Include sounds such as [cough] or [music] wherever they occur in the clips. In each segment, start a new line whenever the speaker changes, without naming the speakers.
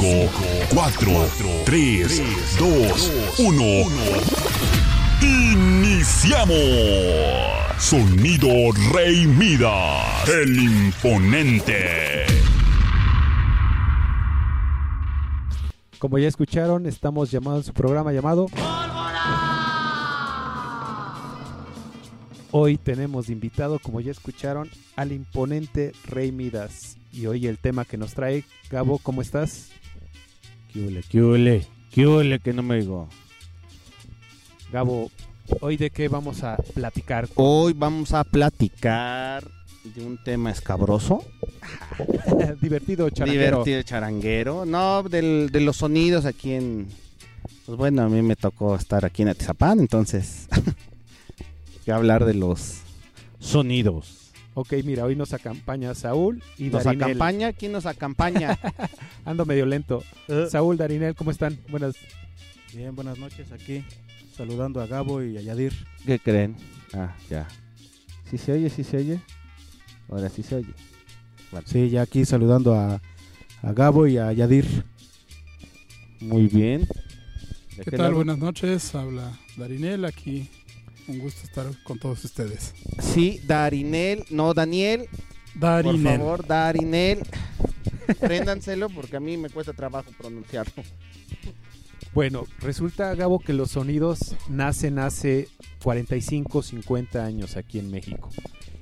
Cinco, cuatro, tres, dos, uno. Iniciamos. Sonido Rey Midas, el imponente.
Como ya escucharon, estamos llamando a su programa llamado Hoy tenemos invitado, como ya escucharon, al imponente Rey Midas. Y hoy el tema que nos trae, Gabo, ¿cómo estás?
¿Qué hule, qué hule? ¿Qué hule que no me digo?
Gabo, ¿hoy de qué vamos a platicar?
Hoy vamos a platicar de un tema escabroso. [laughs]
Divertido, charanguero.
Divertido charanguero. No, del- de los sonidos aquí en... Pues bueno, a mí me tocó estar aquí en Atizapán, entonces... [laughs] que hablar de los sonidos.
Ok, mira, hoy nos acompaña Saúl y
¿Nos
Darinel.
acompaña? ¿Quién nos acompaña? [laughs]
Ando medio lento. Saúl, Darinel, ¿cómo están? Buenas.
Bien, buenas noches aquí, saludando a Gabo y a Yadir.
¿Qué creen? Ah, ya. ¿Sí se oye? ¿Sí se oye? Ahora sí se oye.
Sí, ya aquí saludando a, a Gabo y a Yadir.
Muy bien. ¿De
¿Qué
qué
tal?
lado?
Buenas noches, habla Darinel aquí. Un gusto estar con todos ustedes.
Sí, Darinel, no Daniel.
Darinel.
Por favor, Darinel. Préndanselo porque a mí me cuesta trabajo pronunciarlo.
Bueno, resulta, Gabo, que los sonidos nacen hace 45, 50 años aquí en México.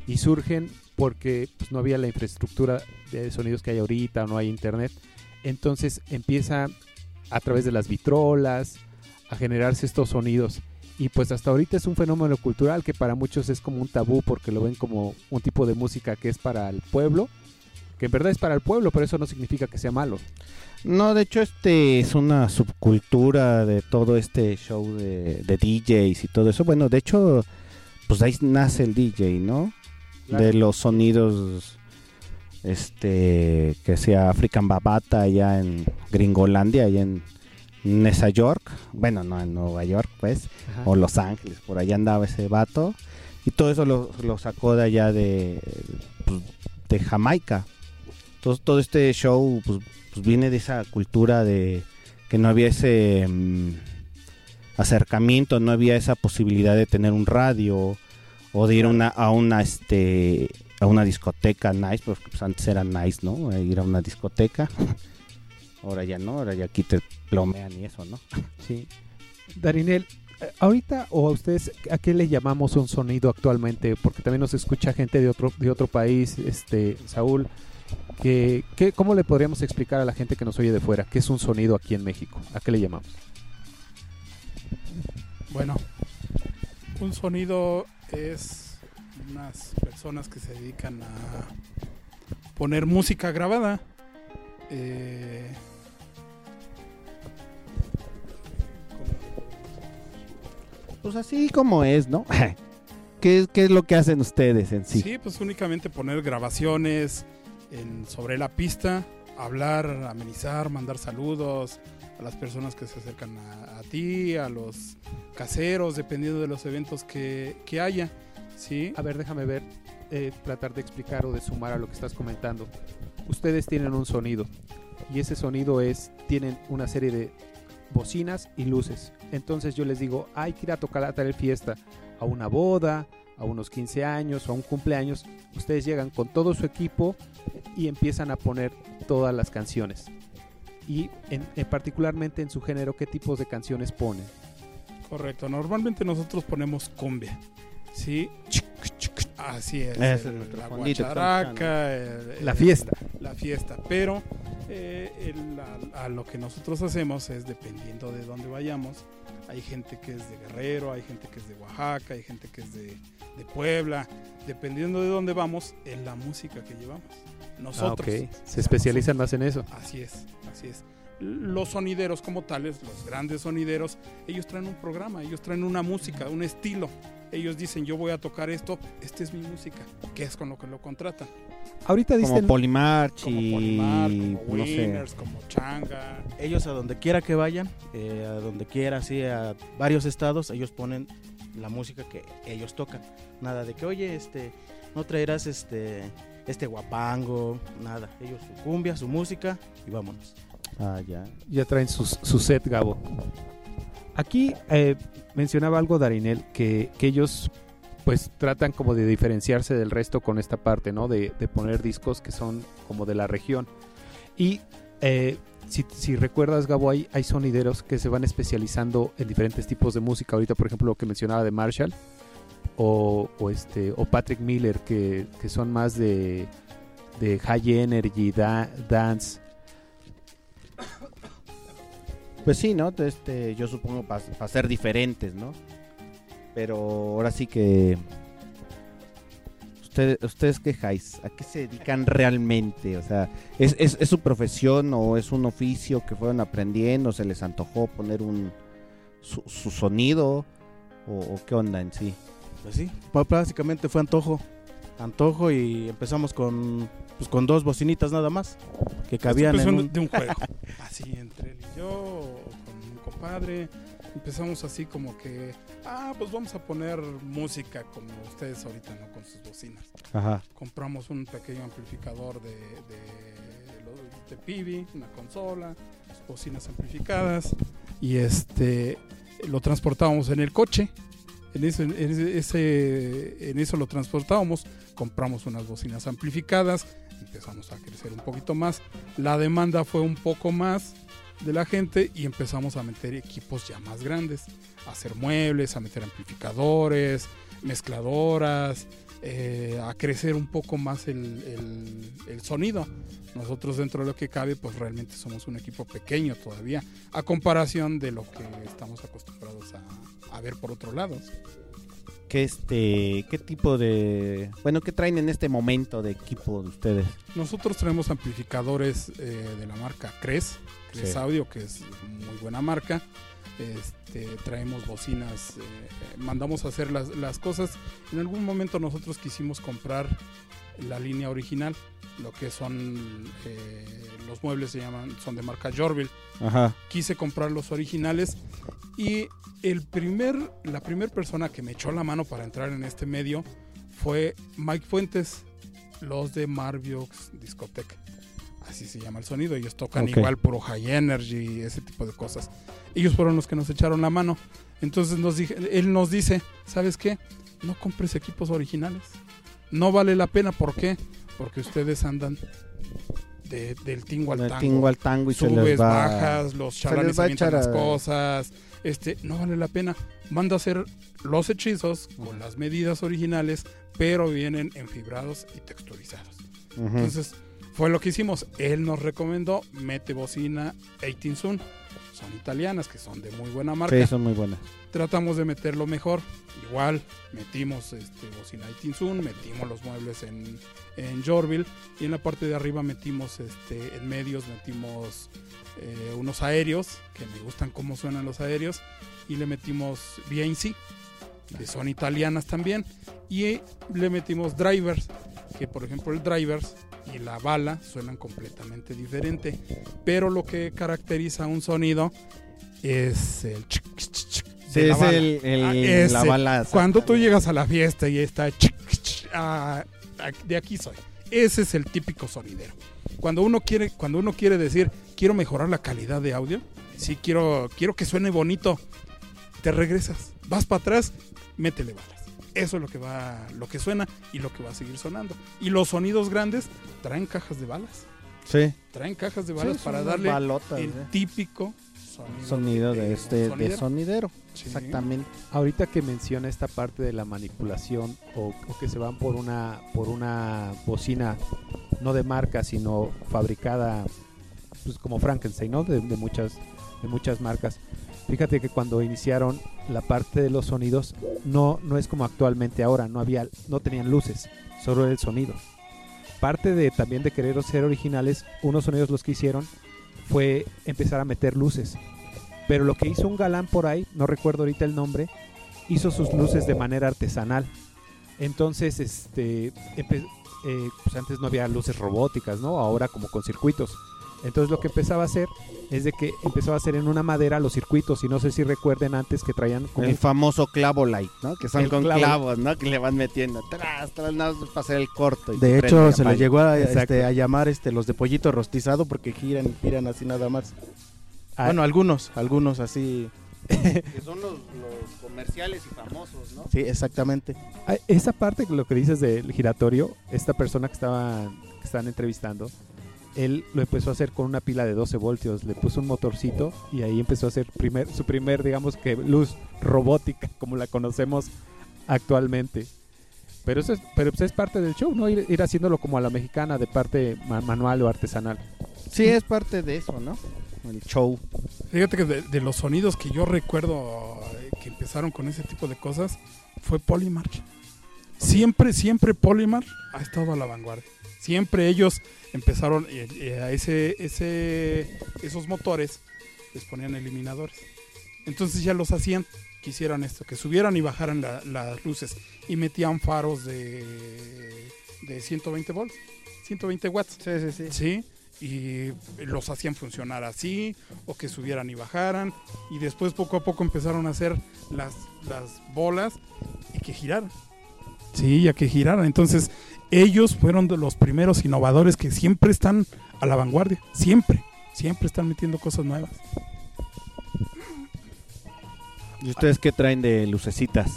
Y surgen porque pues, no había la infraestructura de sonidos que hay ahorita, o no hay internet. Entonces empieza a través de las vitrolas a generarse estos sonidos. Y pues hasta ahorita es un fenómeno cultural que para muchos es como un tabú porque lo ven como un tipo de música que es para el pueblo. Que en verdad es para el pueblo, pero eso no significa que sea malo.
No, de hecho, este es una subcultura de todo este show de, de DJs y todo eso. Bueno, de hecho, pues ahí nace el DJ, ¿no?
Claro.
De los sonidos, este, que sea African Babata allá en Gringolandia, allá en Nueva York. Bueno, no en Nueva York, pues.
Ajá.
o Los Ángeles, por allá andaba ese vato. Y todo eso lo, lo sacó de allá de, pues, de Jamaica. Entonces todo este show pues, pues, viene de esa cultura de que no había ese mm, acercamiento, no había esa posibilidad de tener un radio o de ir a una, a una este a una discoteca nice, porque pues, antes era nice, ¿no? Eh, Ir a una discoteca. Ahora ya no, ahora ya aquí te plomean y eso, ¿no? [laughs]
Sí. Darinel, ahorita o a ustedes, ¿a qué le llamamos un sonido actualmente? Porque también nos escucha gente de otro, de otro país, este, Saúl. Que, que- ¿Cómo le podríamos explicar a la gente que nos oye de fuera qué es un sonido aquí en México? ¿A qué le llamamos?
Bueno, un sonido es unas personas que se dedican a poner música grabada. Eh,
Pues así como es, ¿no? [laughs] ¿Qué, es- qué es lo que hacen ustedes en sí?
sí. pues únicamente poner grabaciones en, sobre la pista, hablar, amenizar, mandar saludos a las personas que se acercan a, a ti, a los caseros, dependiendo de los eventos que, que haya. Sí.
A ver, déjame ver, eh, tratar de explicar o de sumar a lo que estás comentando. Ustedes tienen un sonido y ese sonido es, tienen una serie de bocinas y luces. Entonces yo les digo, hay que ir a tocar a tal fiesta, a una boda, a unos 15 años o a un cumpleaños. Ustedes llegan con todo su equipo y empiezan a poner todas las canciones. Y en, en particularmente en su género, ¿qué tipos de canciones ponen?
Correcto, normalmente nosotros ponemos cumbia, ¿sí? Así es, el- la guacharaca, el-
La
el-
fiesta.
la fiesta. Pero eh, el- a, a lo que nosotros hacemos es dependiendo de dónde vayamos. Hay gente que es de Guerrero, hay gente que es de Oaxaca, hay gente que es de, de Puebla. Dependiendo de dónde vamos, es la música que llevamos.
Ah,
Nosotros.
ok. Se especializan más en eso.
Así es, así es. Los sonideros como tales, los grandes sonideros, ellos traen un programa, ellos traen una música, un estilo. Ellos dicen, yo voy a tocar esto, esta es mi música, que es con lo que lo contratan.
Ahorita
Como
dicen...
Polimarch
Como
y
Polimar, como
no sé.
Winners, como Changa.
Ellos a donde quiera que vayan, eh, a donde quiera, así a varios estados, ellos ponen la música que ellos tocan. Nada de que, oye, este, no traerás este, este guapango, nada. Ellos su cumbia, su música y vámonos.
Ah, ya.
ya traen sus- su set, Gabo. Aquí eh, mencionaba algo Darinel, que, que ellos pues tratan como de diferenciarse del resto con esta parte, ¿no? De, de poner discos que son como de la región. Y eh, si, si recuerdas, Gabo, hay, hay sonideros que se van especializando en diferentes tipos de música. Ahorita, por ejemplo, lo que mencionaba de Marshall o, o este, o Patrick Miller, que, que son más de, de high energy, da- dance.
Pues sí, ¿no? Este, yo supongo para ser diferentes, ¿no? Pero ahora sí que... Ustedes, ¿Ustedes quejáis? ¿A qué se dedican realmente? O sea, ¿es, es, su profesión o es un oficio que fueron aprendiendo? ¿Se les antojó poner un su, su sonido? ¿O, o qué onda en sí?
Pues sí, pues básicamente fue antojo. Antojo y empezamos con, pues, con dos bocinitas nada más. Que cabían en un-
de un juego. [laughs] Así entre él y yo, o con un compadre. Empezamos así como que, ah, pues vamos a poner música como ustedes ahorita, ¿no? Con sus bocinas.
Ajá.
Compramos un pequeño amplificador de, de, lo- de Pibi, una consola, bocinas amplificadas. Y este, lo transportábamos en el coche. En eso, en ese- ese- en eso lo transportábamos, compramos unas bocinas amplificadas, empezamos a crecer un poquito más, la demanda fue un poco más de la gente y empezamos a meter equipos ya más grandes, a hacer muebles, a meter amplificadores, mezcladoras, eh, a crecer un poco más el, el- sonido. Nosotros dentro de lo que cabe, pues realmente somos un equipo pequeño todavía, a comparación de lo que estamos acostumbrados a, a ver por otros lados.
¿Qué, este, ¿Qué tipo de... Bueno, qué traen en este momento de equipo de ustedes?
Nosotros traemos amplificadores eh, de la marca Cres, Cres
Sí.
Audio, que es muy buena marca. Este, traemos bocinas, eh, eh, mandamos a hacer las, las cosas. En algún momento nosotros quisimos comprar la línea original, lo que son eh, los muebles se llaman, son de marca Jorville.
Ajá.
Quise comprar los originales y el primer, la primera persona que me echó la mano para entrar en este medio fue Mike Fuentes, los de Marviox Discotech. Así se llama el sonido. Ellos tocan
Ok.
igual puro high energy, ese tipo de cosas. Ellos fueron los que nos echaron la mano. Entonces nos dije, él nos dice, ¿sabes qué? No compres equipos originales. No vale la pena. ¿Por qué? Porque ustedes andan de- del tingo al tango
tingo al tango y se
subes,
les va...
bajas, los
se
chalanes
a echar
las cosas. Este, no vale la pena. Manda a hacer los hechizos con las medidas originales, pero vienen enfibrados y texturizados.
Ujú.
Entonces, fue lo que hicimos. Él nos recomendó, mete bocina 18 Sun. Son italianas, que son de muy buena marca.
Sí, son muy buenas.
Tratamos de meterlo mejor. Igual, metimos este, bocina 18 Sun, metimos los muebles en, en Jorville. Y en la parte de arriba metimos, este, en medios, metimos eh, unos aéreos, que me gustan cómo suenan los aéreos. Y le metimos VNC, que son italianas también. Y le metimos drivers, que por ejemplo el drivers y la bala suenan completamente diferente. Pero lo que caracteriza un sonido es el chic
Sí,
de la
es
bala.
el, el-
Ah,
la bala.
Cuando tú llegas a la fiesta y está ah, ah, de aquí soy. Ese es el típico sonidero. Cuando uno quiere, cuando uno quiere decir quiero mejorar la calidad de audio, sí quiero, quiero que suene bonito, te regresas, vas para atrás, métele balas. Eso es lo que va, lo que suena y lo que va a seguir sonando. Y los sonidos grandes traen cajas de balas,
Sí.
traen cajas de balas para darle
balotas,
el
¿eh?
típico sonido,
Sonido de este de
sonidero.
sonidero.
Sí.
Exactamente.
Ahorita que menciona esta parte de la manipulación o, o que se van por una por una bocina no de marca, sino fabricada pues como Frankenstein, ¿no? De, de muchas, de muchas marcas. Fíjate que cuando iniciaron la parte de los sonidos, no, no es como actualmente ahora, no había, no tenían luces, solo el sonido. Parte de también de querer ser originales, unos sonidos los que hicieron fue empezar a meter luces. Pero lo que hizo un galán por ahí, no recuerdo ahorita el nombre, hizo sus luces de manera artesanal. Entonces, este, eh, pues antes no había luces robóticas, ¿no? Ahora como con circuitos. Entonces lo que empezaba a hacer es de que empezaba a hacer en una madera los circuitos y no sé si recuerden antes que traían como
El famoso clavo light, ¿no? Que son
El
con
clavo.
clavos, ¿no? Que le van metiendo tras, tras, nada más para hacer el corto. y
De hecho, se le llegó a, este, a llamar este, los de pollito rostizado porque giran y giran así nada más.
Ah,
Bueno, algunos, algunos así. [laughs]
Que son los, los comerciales y famosos, ¿no?
Sí, exactamente.
Ah, Esa parte, lo que dices del giratorio, esta persona que estaban, que estaban entrevistando, él lo empezó a hacer con una pila de 12 voltios, le puso un motorcito y ahí empezó a hacer primer, su primer, digamos que luz robótica, como la conocemos actualmente. Pero eso es, pero pues es parte del show, ¿no? Ir, ir haciéndolo como a la mexicana, de parte ma- manual o artesanal.
Sí, es parte de eso, ¿no? El show.
Fíjate que de, de los sonidos que yo recuerdo eh, que empezaron con ese tipo de cosas fue Polymarch. Siempre, siempre Polymarch ha estado a la vanguardia. Siempre ellos empezaron eh, eh, a ese, ese, esos motores les ponían eliminadores. Entonces ya los hacían que hicieran esto, que subieran y bajaran la- las luces y metían faros de, de 120 volts, 120 watts.
Sí, sí, sí.
Sí, y los hacían funcionar así, o que subieran y bajaran, y después poco a poco empezaron a hacer las, las bolas y que giraran. Sí, ya que giraran. Entonces, ellos fueron de los primeros innovadores que siempre están a la vanguardia, siempre, siempre están metiendo cosas nuevas.
¿Y ustedes qué traen de lucecitas?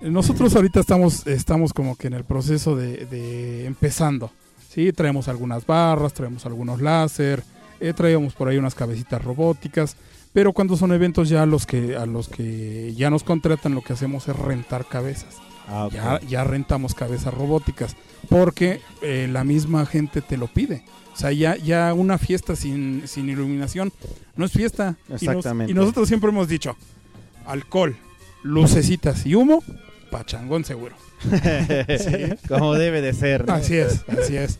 Nosotros ahorita estamos, estamos como que en el proceso de, de empezando. Sí, traemos algunas barras, traemos algunos láser, eh, traíamos por ahí unas cabecitas robóticas, pero cuando son eventos ya a los que a los que ya nos contratan lo que hacemos es rentar cabezas.
Ah.
Ya, ya rentamos cabezas robóticas porque eh, la misma gente te lo pide. O sea, ya, ya una fiesta sin, sin iluminación no es fiesta. Y nos-
Exactamente.
y nosotros siempre hemos dicho, alcohol, lucecitas y humo, pachangón seguro. [laughs] Sí.
Como debe de ser. ¿no?
Así es, así es.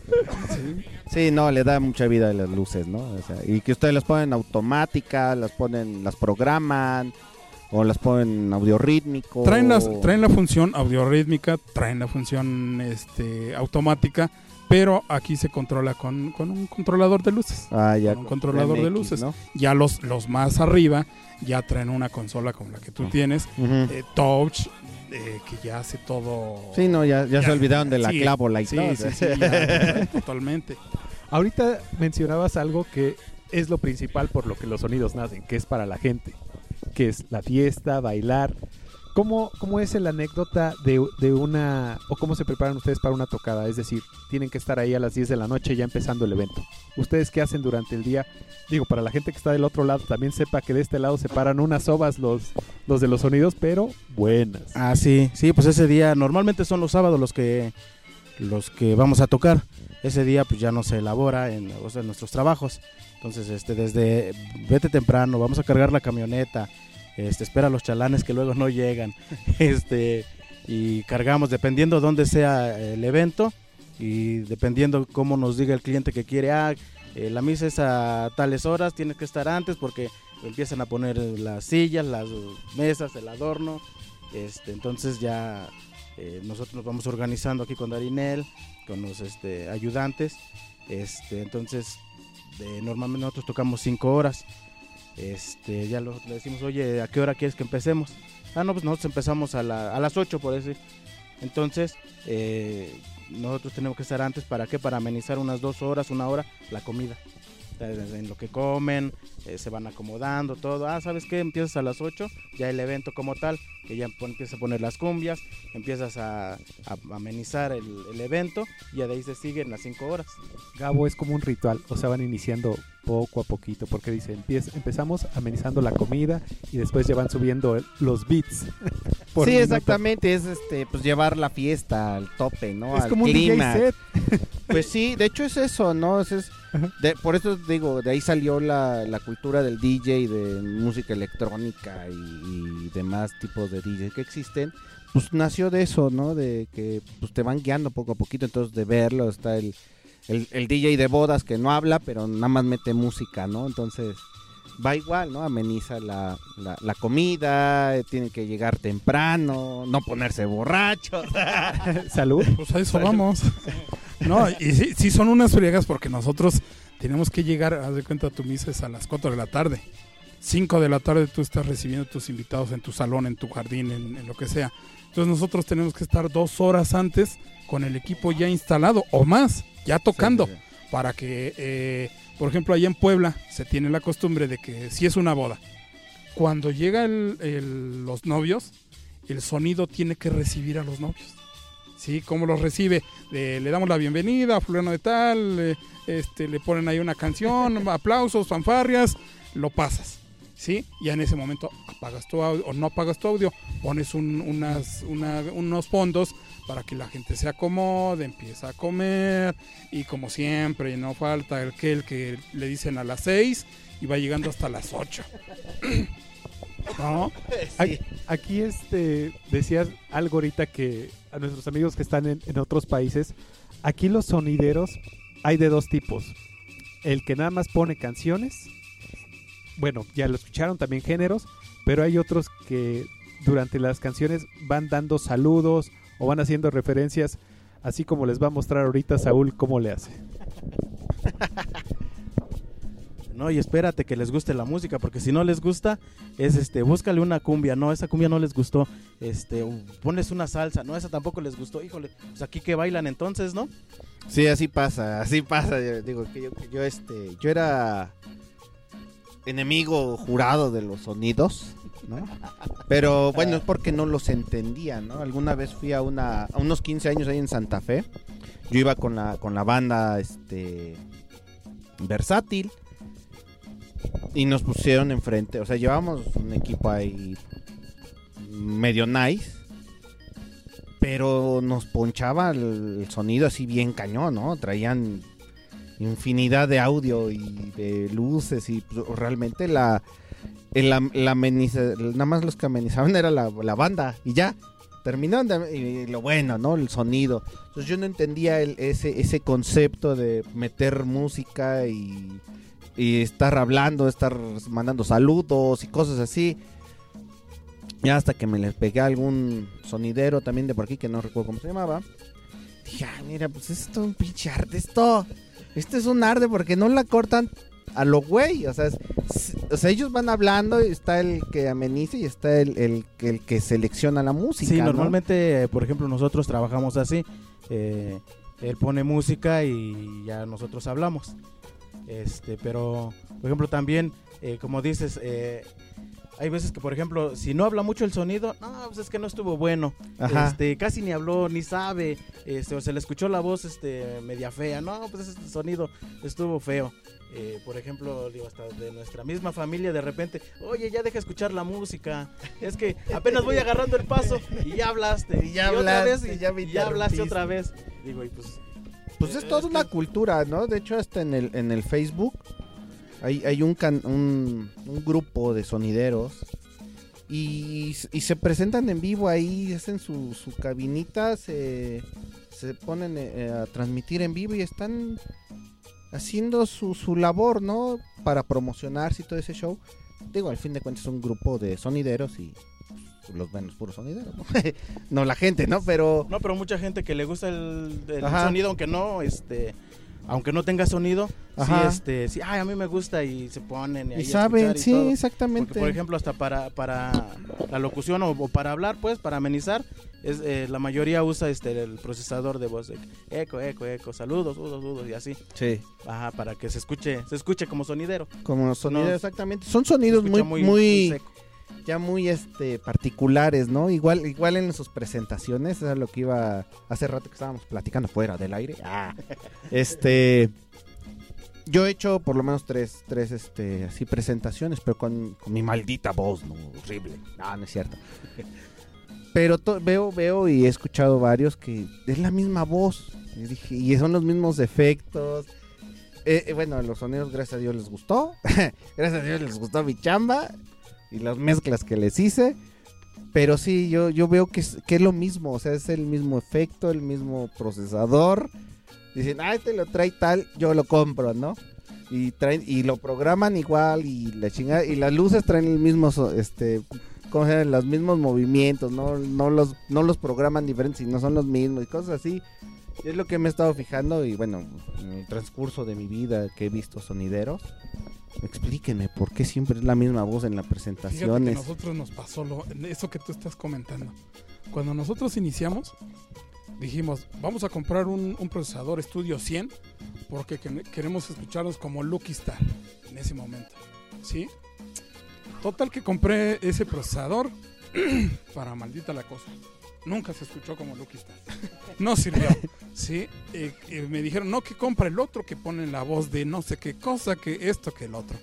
Sí.
Sí, no, le da mucha vida a las luces, ¿no? O sea, y que ustedes las ponen automáticas, las ponen, las programan, o las ponen audio rítmico.
Traen, las, traen la función audiorítmica, traen la función este, automática, pero aquí se controla con, con un controlador de luces.
Ah, ya,
con un controlador de luces.
¿no?
Ya los, los más arriba ya traen una consola como la que tú tienes,
Ujú.
eh, touch, eh, que ya hace todo.
Sí, no, ya, ya, se olvidaron de la
sí,
clavo light,
Sí, sí, sí, ya, totalmente.
Ahorita mencionabas algo que es lo principal por lo que los sonidos nacen, que es para la gente, que es la fiesta, bailar. ¿Cómo, cómo es la anécdota de, de una, o cómo se preparan ustedes para una tocada? Es decir, tienen que estar ahí a las 10 de la noche ya empezando el evento. ¿Ustedes qué hacen durante el día? Digo, para la gente que está del otro lado, también sepa que de este lado se paran unas ovas los, los de los sonidos, pero buenas.
Ah, sí, sí, pues ese día normalmente son los sábados los que los que vamos a tocar. Ese día pues ya no se elabora en, o sea, en nuestros trabajos. Entonces, este desde vete temprano, vamos a cargar la camioneta. Este, espera a los chalanes que luego no llegan. [laughs] Este y cargamos dependiendo dónde sea el evento y dependiendo cómo nos diga el cliente que quiere, ah, eh, la misa es a tales horas, tienes que estar antes porque empiezan a poner las sillas, las mesas, el adorno. Este, entonces ya eh, nosotros nos vamos organizando aquí con Darinel, con los este, ayudantes. Este, entonces normalmente nosotros tocamos cinco horas. Este, ya lo- le decimos, oye, ¿a qué hora quieres que empecemos? Ah, no, pues nosotros empezamos a las 8 por decir. Entonces, eh, nosotros tenemos que estar antes, ¿para qué? Para amenizar unas dos horas, una hora, la comida. En lo que comen, eh, se van acomodando, todo. Ah, ¿sabes qué? Empiezas a las 8, ya el evento como tal, que ya empiezas a poner las cumbias, empiezas a, amenizar el, evento, y de ahí se siguen las 5 horas.
Gabo es como un ritual, o sea, van iniciando poco a poquito, porque dice, empezamos amenizando la comida y después ya van subiendo el- los beats. [laughs] por
sí,
minuto.
exactamente, es este, pues llevar la fiesta al tope, ¿no?
Es
al
como un
clima.
DJ set. [laughs]
Pues sí, de hecho es eso, ¿no? Es, es- de- por eso digo, de ahí salió la, la cultura del DJ, de música electrónica y, y demás tipos de DJ que existen. Pues nació de eso, ¿no? De que pues, te van guiando poco a poquito, entonces de verlo está el, el, el DJ de bodas que no habla, pero nada más mete música, ¿no? Entonces va igual, ¿no? Ameniza la, la, la comida, tiene que llegar temprano, no ponerse borracho. [laughs]
Salud.
Pues a eso vamos. No, y sí, sí son unas friegas porque nosotros tenemos que llegar, haz de cuenta, tu misa es a las 4 de la tarde. 5 de la tarde tú estás recibiendo a tus invitados en tu salón, en tu jardín, en, en lo que sea. Entonces nosotros tenemos que estar dos horas antes con el equipo ya instalado o más, ya tocando,
Sí, sí,
para que, eh, por ejemplo, allá en Puebla se tiene la costumbre de que si es una boda, cuando llega el- el- los novios, el sonido tiene que recibir a los novios. ¿Sí? ¿Cómo los recibe? Eh, le damos la bienvenida a fulano de tal, eh, este, le ponen ahí una canción, [laughs] aplausos, fanfarrias, lo pasas. ¿Sí? Y en ese momento apagas tu audio o no apagas tu audio, pones un- unas, una- unos fondos para que la gente se acomode, empieza a comer y como siempre no falta el que el que le dicen a las 6 y va llegando hasta las 8. [coughs] ¿No?
Aquí, aquí, este decías algo ahorita que a nuestros amigos que están en, en otros países, aquí los sonideros hay de dos tipos. El que nada más pone canciones, bueno, ya lo escucharon también géneros, pero hay otros que durante las canciones van dando saludos o van haciendo referencias, así como les va a mostrar ahorita Saúl cómo le hace. [laughs]
No, y espérate que les guste la música, porque si no les gusta, es este, búscale una cumbia, no, esa cumbia no les gustó, este, pones una salsa, no, esa tampoco les gustó, híjole, pues aquí que bailan entonces, ¿no?
Sí, así pasa, así pasa. Yo digo que yo, que yo, este, yo era enemigo jurado de los sonidos, ¿no? Pero bueno, es porque no los entendía, ¿no? Alguna vez fui a una, unos 15 años ahí en Santa Fe. Yo iba con la, con la banda, este, versátil. Y nos pusieron enfrente, o sea, llevamos un equipo ahí medio nice. Pero nos ponchaba el sonido así bien cañón, ¿no? Traían infinidad de audio y de luces y pues, realmente la, la ameniza- nada más los que amenizaban era la, banda y ya. Terminaron de- y lo bueno, ¿no? El sonido. Entonces yo no entendía el- ese, ese concepto de meter música y, y estar hablando, estar mandando saludos y cosas así. Ya hasta que me le pegué algún sonidero también de por aquí que no recuerdo cómo se llamaba. Dije, ah, mira, pues esto es un pinche arte, esto. Esto es un arte porque no la cortan a lo güey. O sea, es- o sea, ellos van hablando y está el que ameniza y está el, el, que- el que selecciona la música.
Sí,
¿no?
normalmente, por ejemplo, nosotros trabajamos así. eh, él pone música y ya nosotros hablamos. Este, pero, por ejemplo, también, eh, como dices, eh, hay veces que, por ejemplo, si no habla mucho el sonido, no, pues es que no estuvo bueno.
Ajá.
Este, casi ni habló, ni sabe. Este, o se le escuchó la voz este, media fea. No, pues ese sonido estuvo feo. Eh, por ejemplo, digo, hasta de nuestra misma familia, de repente, oye, ya deja escuchar la música. Es que apenas voy agarrando el paso y ya hablaste. [laughs]
Y ya
otra
hablaste,
vez, y
ya me
y ya hablaste otra vez. Digo, y pues.
Pues es
eh,
toda
que-
una cultura, ¿no? De hecho, hasta en el, en el Facebook hay, hay un, can- un, un grupo de sonideros y, y se presentan en vivo ahí, hacen su, su cabinita, se, se ponen eh, a transmitir en vivo y están haciendo su, su labor, ¿no? Para promocionarse y todo ese show. Digo, al fin de cuentas es un grupo de sonideros y pues, los ven los puros sonideros, ¿no? [laughs] no la gente, ¿no? Pero...
No, pero mucha gente que le gusta el, sonido, aunque no, este. Aunque no tenga sonido,
Ajá.
sí, este, sí, ay, a mí me gusta y se ponen
Y
a
saben,
y
sí,
todo.
exactamente.
Porque, por ejemplo, hasta para, para la locución o, o para hablar, pues, para amenizar, es, eh, la mayoría usa este el procesador de voz. eco, eco, eco, saludos, saludos, saludos, y así.
Sí.
Ajá, para que se escuche, se escuche como sonidero.
Como sonidos,
No,
exactamente. Son sonidos
escucha
muy, muy,
seco.
Ya muy este particulares, ¿no? Igual, igual en sus presentaciones, eso es lo que iba hace rato que estábamos platicando fuera del aire. Ah, [laughs] este yo he hecho por lo menos tres, tres este, así presentaciones, pero con, con mi maldita voz, ¿no? Horrible. No, no es cierto. Pero to- veo, veo y he escuchado varios que es la misma voz. Y, dije, y son los mismos efectos. Eh, eh, bueno, los sonidos, gracias a Dios, les gustó. [laughs] gracias a Dios les gustó mi chamba y las mezclas que les hice. Pero sí, yo, yo veo que es, que es lo mismo. O sea, es el mismo efecto, el mismo procesador. Dicen, ah, te lo trae tal, yo lo compro, ¿no? Y traen, y lo programan igual y la chingada. Y las luces traen el mismo, este, ¿cómo se llama? Los mismos movimientos, no, no, los, no los programan diferentes, sino son los mismos y cosas así. Y es lo que me he estado fijando y bueno, en el transcurso de mi vida que he visto sonideros, explíquenme por qué siempre es la misma voz en las presentaciones.
nosotros nos pasó lo, eso que tú estás comentando. Cuando nosotros iniciamos, dijimos, vamos a comprar un, un procesador Studio 100 porque que- queremos escucharnos como Lucky Star en ese momento. ¿Sí? Total que compré ese procesador [clears throat] para maldita la cosa. Nunca se escuchó como Lucky Star. No sirvió. ¿Sí? Eh, eh, me dijeron, no, que compra el otro que pone la voz de no sé qué cosa, que esto, que el otro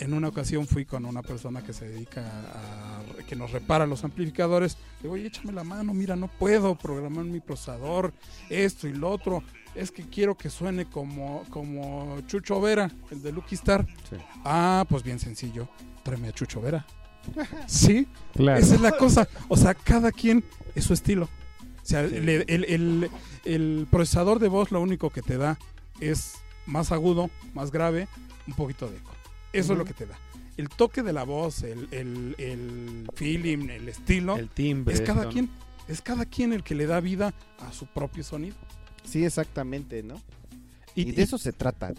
en una ocasión fui con una persona que se dedica a, que nos repara los amplificadores. Le digo, oye, échame la mano, mira, no puedo programar mi procesador, esto y lo otro. Es que quiero que suene como, como Chucho Vera, el de Lucky Star.
Sí.
Ah, pues bien sencillo, tráeme a Chucho Vera. Sí,
Claro.
esa es la cosa. O sea, cada quien es su estilo. O sea, el, el- el- el procesador de voz lo único que te da es más agudo, más grave, un poquito de eco. Eso es lo que te da. El toque de la voz, el, el, el feeling, el estilo,
El timbre.
es cada quien. Es cada quien el que le da vida a su propio sonido.
Sí, exactamente, ¿no?
Y,
Y, de eso se trata.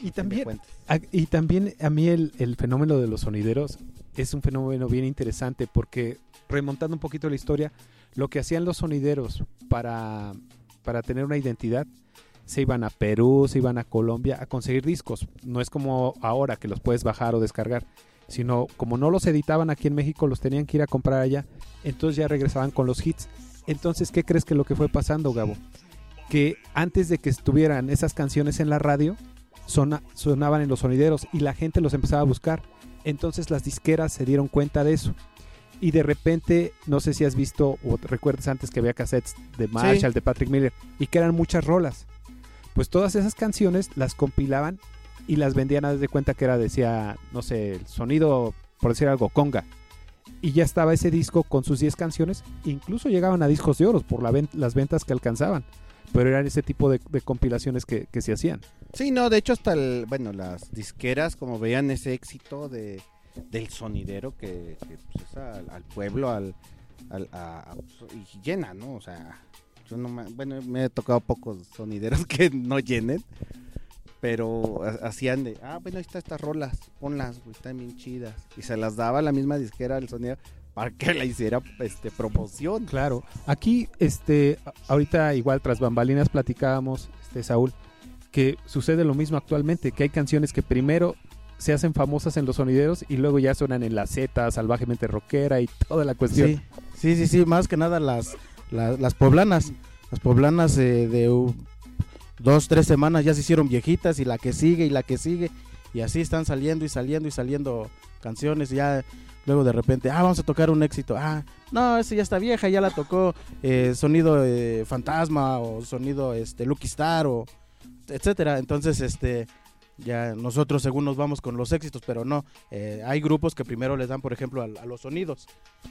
y también, a- y también a mí el, el fenómeno de los sonideros es un fenómeno bien interesante porque remontando un poquito la historia, lo que hacían los sonideros para, para tener una identidad, se iban a Perú, se iban a Colombia a conseguir discos. No es como ahora que los puedes bajar o descargar, sino como no los editaban aquí en México, los tenían que ir a comprar allá, entonces ya regresaban con los hits. Entonces, ¿qué crees que lo que fue pasando, Gabo? Que antes de que estuvieran esas canciones en la radio, sona- sonaban en los sonideros y la gente los empezaba a buscar. Entonces las disqueras se dieron cuenta de eso. Y de repente, no sé si has visto o recuerdas antes que había cassettes de Marshall, de Patrick Miller, y que eran muchas rolas. Pues todas esas canciones las compilaban y las vendían a de cuenta que era, decía, no sé, el sonido, por decir algo, conga. Y ya estaba ese disco con sus 10 canciones, incluso llegaban a discos de oro por la ven- las ventas que alcanzaban. Pero eran ese tipo de, de compilaciones que, que se hacían.
Sí, no, de hecho hasta el, bueno, las disqueras como veían ese éxito de del sonidero que, pues, es al, pueblo, al, al a- a- y llena, ¿no? O sea, yo no me, bueno, me he tocado pocos sonideros [laughs] que no llenen, pero ha- hacían de, ah, bueno, ahí están estas rolas, ponlas, güey, están bien chidas, y se las daba la misma disquera al sonidero para que la hiciera este promoción.
Claro, aquí, este, ahorita igual tras bambalinas platicábamos, este, Saúl, que sucede lo mismo actualmente, que hay canciones que primero se hacen famosas en los sonideros y luego ya suenan en la Z, salvajemente rockera y toda la cuestión.
Sí, sí, sí, más que nada las, las, las poblanas. Las poblanas eh, de dos, tres semanas ya se hicieron viejitas y la que sigue y la que sigue. Y así están saliendo y saliendo y saliendo canciones. y Ya luego de repente, ah, vamos a tocar un éxito. Ah, no, esa ya está vieja, ya la tocó eh, sonido eh, fantasma o sonido este, Lucky Star o etcétera. Entonces, este ya nosotros según nos vamos con los éxitos, pero no, eh, hay grupos que primero les dan, por ejemplo, a, a los sonidos,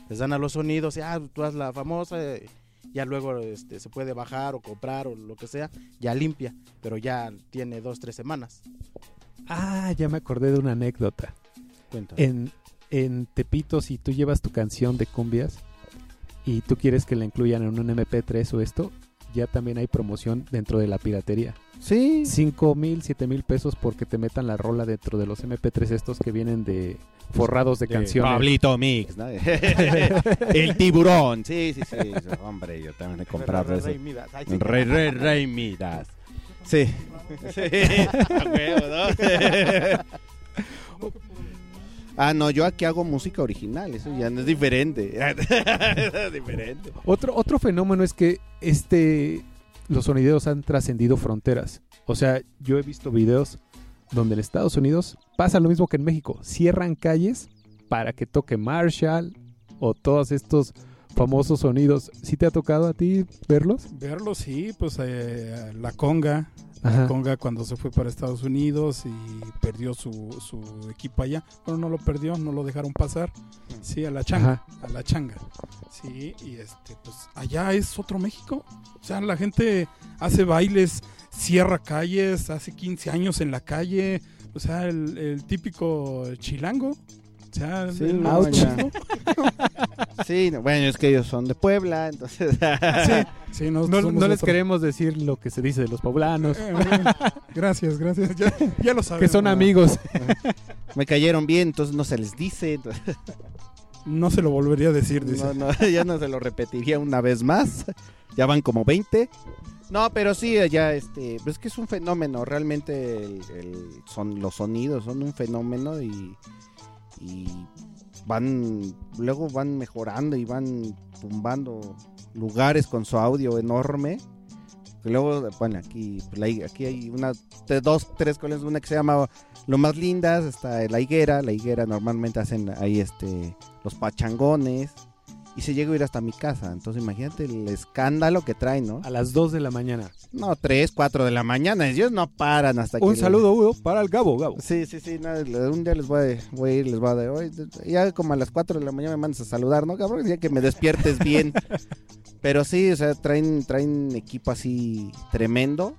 les dan a los sonidos, y, ah, tú haz la famosa, eh, ya luego este, se puede bajar o comprar o lo que sea, ya limpia, pero ya tiene dos, tres semanas.
Ah, ya me acordé de una anécdota.
Cuéntame.
En, en Tepito, si tú llevas tu canción de cumbias y tú quieres que la incluyan en un MP3 o esto, ya también hay promoción dentro de la piratería.
Sí,
5 mil, 7 mil pesos porque te metan la rola dentro de los MP3 estos que vienen de forrados de, canciones.
Pablito Mix, ¿no? [laughs] El tiburón. Sí, sí, sí. Hombre, yo también he comprado eso. Rey, rey, rey, miras. Sí. Sí. [laughs] ¿no? [laughs] Ah, no, yo aquí hago música original, eso ya no es diferente. es diferente.
Otro, otro fenómeno es que este los sonideros han trascendido fronteras. O sea, yo he visto videos donde en Estados Unidos pasa lo mismo que en México. Cierran calles para que toque Marshall o todos estos famosos sonidos. ¿Sí te ha tocado a ti verlos?
Verlo, sí, pues eh, la conga,
Ajá.
Conga cuando se fue para Estados Unidos y perdió su, su equipo allá. Bueno, no lo perdió, no lo dejaron pasar. Sí, a la changa, a la changa. Sí, y este, pues allá es otro México. O sea, la gente hace bailes, cierra calles, hace 15 años en la calle. O sea, el, el típico chilango.
Sí, no. [laughs] Sí, no, bueno, es que ellos son de Puebla, entonces... [laughs]
Sí, sí,
No,
nosotros
no les
otro.
queremos decir lo que se dice de los poblanos,
Eh, bueno, gracias, gracias. Ya, ya lo sabemos.
que son amigos. [laughs]
me cayeron bien, entonces no se les dice. entonces-
No se lo volvería a decir, dice.
No, no, ya no se lo repetiría una vez más. Ya van como 20. No, pero sí, ya este, pues es que es un fenómeno, realmente el- el- son los sonidos son un fenómeno y, y van, luego van mejorando y van tumbando lugares con su audio enorme. Luego, bueno, aquí, pues, aquí hay una, dos, tres colonias, una que se llama Lo Más Lindas, está la higuera, la higuera normalmente hacen ahí este, los pachangones, y se llega a ir hasta mi casa, entonces imagínate el escándalo que traen, ¿no?
A las 2 de la mañana.
No, tres, cuatro de la mañana, ellos no paran hasta que...
Un saludo, Hugo, para el Gabo, Gabo.
Sí, sí, sí, no, un día les voy a, voy a ir, les voy a dar, "Oye, ya como a las 4 de la mañana me mandas a saludar, ¿no, cabrón? Ya que me despiertes bien. [laughs] Pero sí, o sea, traen, traen equipo así tremendo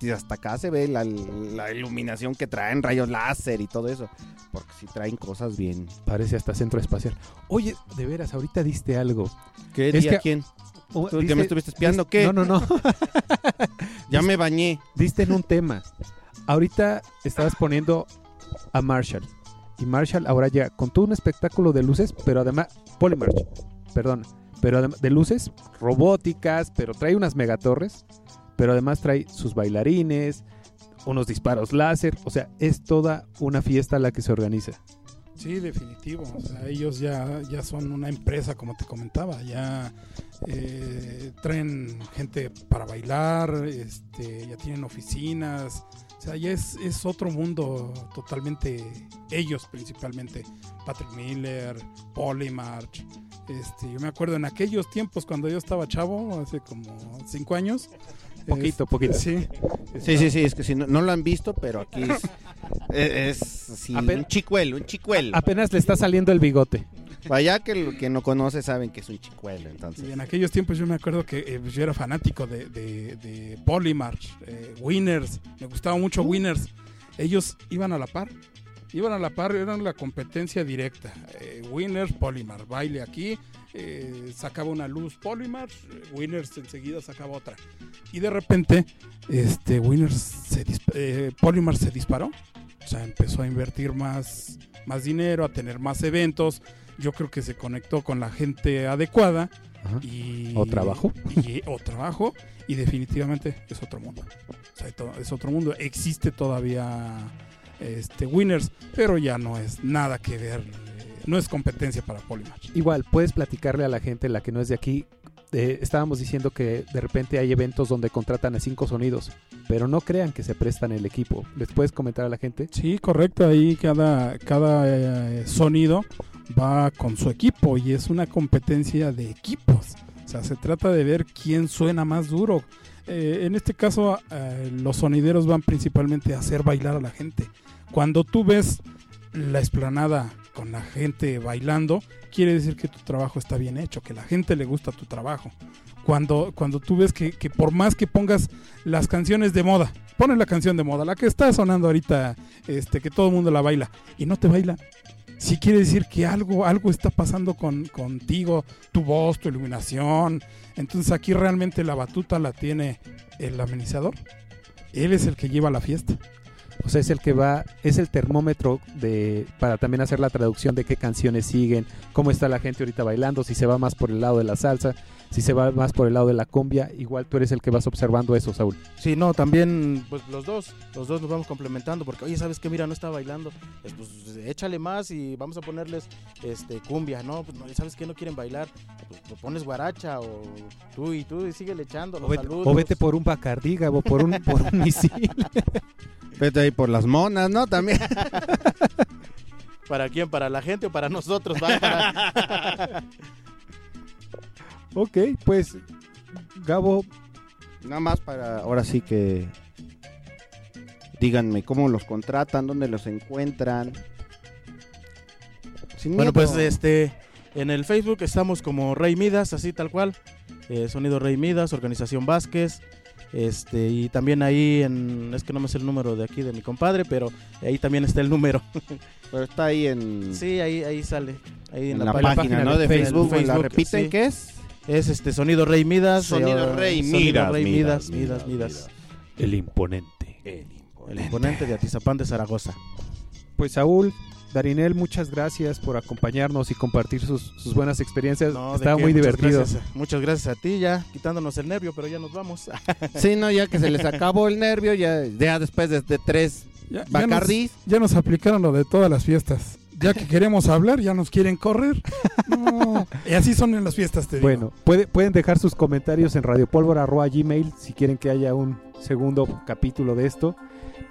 y hasta acá se ve la, la iluminación que traen, rayos láser y todo eso, porque sí traen cosas bien.
Parece hasta centro espacial. Oye, de veras, ahorita diste algo.
¿Qué
Es
día
que-
quién?
Oh,
¿Tú que
diste-
me estuviste espiando? ¿Qué?
No, no, no. [laughs] [laughs]
Ya me bañé.
diste en un tema. Ahorita estabas poniendo a Marshall. Y Marshall ahora ya con todo un espectáculo de luces, pero además, Polymarch, perdón, pero además de luces robóticas, pero trae unas megatorres, pero además trae sus bailarines, unos disparos láser, o sea, es toda una fiesta la que se organiza.
Sí, definitivo. O sea, ellos ya, ya son una empresa, como te comentaba. Ya eh, traen gente para bailar, este, ya tienen oficinas. O sea, ya es, es otro mundo totalmente ellos principalmente. Patrick Miller, Polymarch. Este, yo me acuerdo en aquellos tiempos cuando yo estaba chavo, hace como cinco años.
Poquito, poquito.
Sí,
Sí, sí, sí, es que si no, no lo han visto, pero aquí es, [laughs] un chicuelo, un chicuelo.
Apenas le está saliendo el bigote.
Vaya que lo que no conoce saben que es un chicuelo,
Y
entonces.
en aquellos tiempos yo me acuerdo que eh, yo era fanático de, de, de Polymarch, eh, Winners, me gustaba mucho Winners. Ellos iban a la par, iban a la par, eran la competencia directa. Eh, Winners, Polymarch, baile aquí, eh, sacaba una luz Polymarch, eh, Winners enseguida sacaba otra. Y de repente, este Winners se eh, se disparó, o sea, empezó a invertir más, más dinero, a tener más eventos. Yo creo que se conectó con la gente adecuada y
¿O trabajo?
y, o trabajo y definitivamente es otro mundo O sea, es otro mundo existe todavía este winners pero ya no es nada que ver eh, no es competencia para Polymatch
Igual, puedes platicarle a la gente, la que no es de aquí. Estábamos diciendo que de repente hay eventos donde contratan a cinco sonidos, pero no crean que se prestan el equipo. ¿Les puedes comentar a la gente?
sí correcto ahí cada cada eh, sonido va con su equipo y es una competencia de equipos o sea se trata de ver quién suena más duro Eh, en este caso eh, los sonideros van principalmente a hacer bailar a la gente cuando tú ves la explanada con la gente bailando, quiere decir que tu trabajo está bien hecho, que la gente le gusta tu trabajo. Cuando, cuando tú ves que, que por más que pongas las canciones de moda, pones la canción de moda, la que está sonando ahorita, este, que todo el mundo la baila, y no te baila, sí quiere decir que algo, algo está pasando con, contigo, tu voz, tu iluminación. Entonces aquí realmente la batuta la tiene el amenizador. Él es el que lleva la fiesta.
O sea, es el que va, es el termómetro de para también hacer la traducción de qué canciones siguen, cómo está la gente ahorita bailando, si se va más por el lado de la salsa, si se va más por el lado de la cumbia, igual tú eres el que vas observando eso, Saúl.
Sí, no, también, pues los dos, los dos nos vamos complementando, porque, oye, ¿sabes qué? Mira, no está bailando, pues, pues, échale más y vamos a ponerles este cumbia, ¿no? Pues, no, ¿sabes qué? No quieren bailar, pues, pues, pones guaracha o tú y tú y sigue echando los
O vete,
saludos.
o vete por un Bacardí, Gabo, por un, por un misil. [laughs]
Vete ahí por las monas, ¿no? También. [laughs]
¿Para quién? ¿Para la gente o para nosotros? va? Para- [laughs]
Ok, pues Gabo,
Nada más para ahora sí que díganme cómo los contratan, dónde los encuentran. Sin
Bueno,
miedo.
pues este en el Facebook estamos como Rey Midas, así tal cual. eh, Sonido Rey Midas, Organización Vázquez. Este, y también ahí en, es que no me sé el número de aquí de mi compadre, pero ahí también está el número. [laughs]
Pero está ahí en,
Sí, ahí, ahí sale. Ahí
en
en,
la,
página.
página, ¿no? de Facebook. ¿La repiten
sí.
qué es?
Es este Sonido Rey Midas.
Sonido Rey
Sonido
Midas,
Rey
Midas,
Midas, Midas,
Midas,
Midas.
el imponente.
El imponente de Atizapán de Zaragoza.
Pues Saúl, Darinel, muchas gracias por acompañarnos y compartir sus, sus buenas experiencias.
No, ¿de
Estaba muy
Muchas
divertido.
gracias. muchas gracias a ti, ya quitándonos el nervio, pero ya nos vamos. [laughs]
Sí, no, ya que se les acabó el nervio, ya, ya después de, de tres
Ya, ya nos,
Bacardís.
ya nos aplicaron lo de todas las fiestas. Ya que queremos hablar, ya nos quieren correr. No. Y así son en las fiestas, te digo.
Bueno, puede- pueden dejar sus comentarios en radiopólvora.gmail si quieren que haya un segundo capítulo de esto.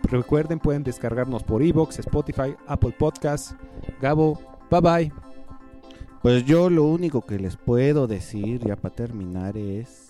Recuerden, pueden descargarnos por Evox, Spotify, Apple Podcasts. Gabo, bye bye.
Pues yo lo único que les puedo decir ya para terminar es...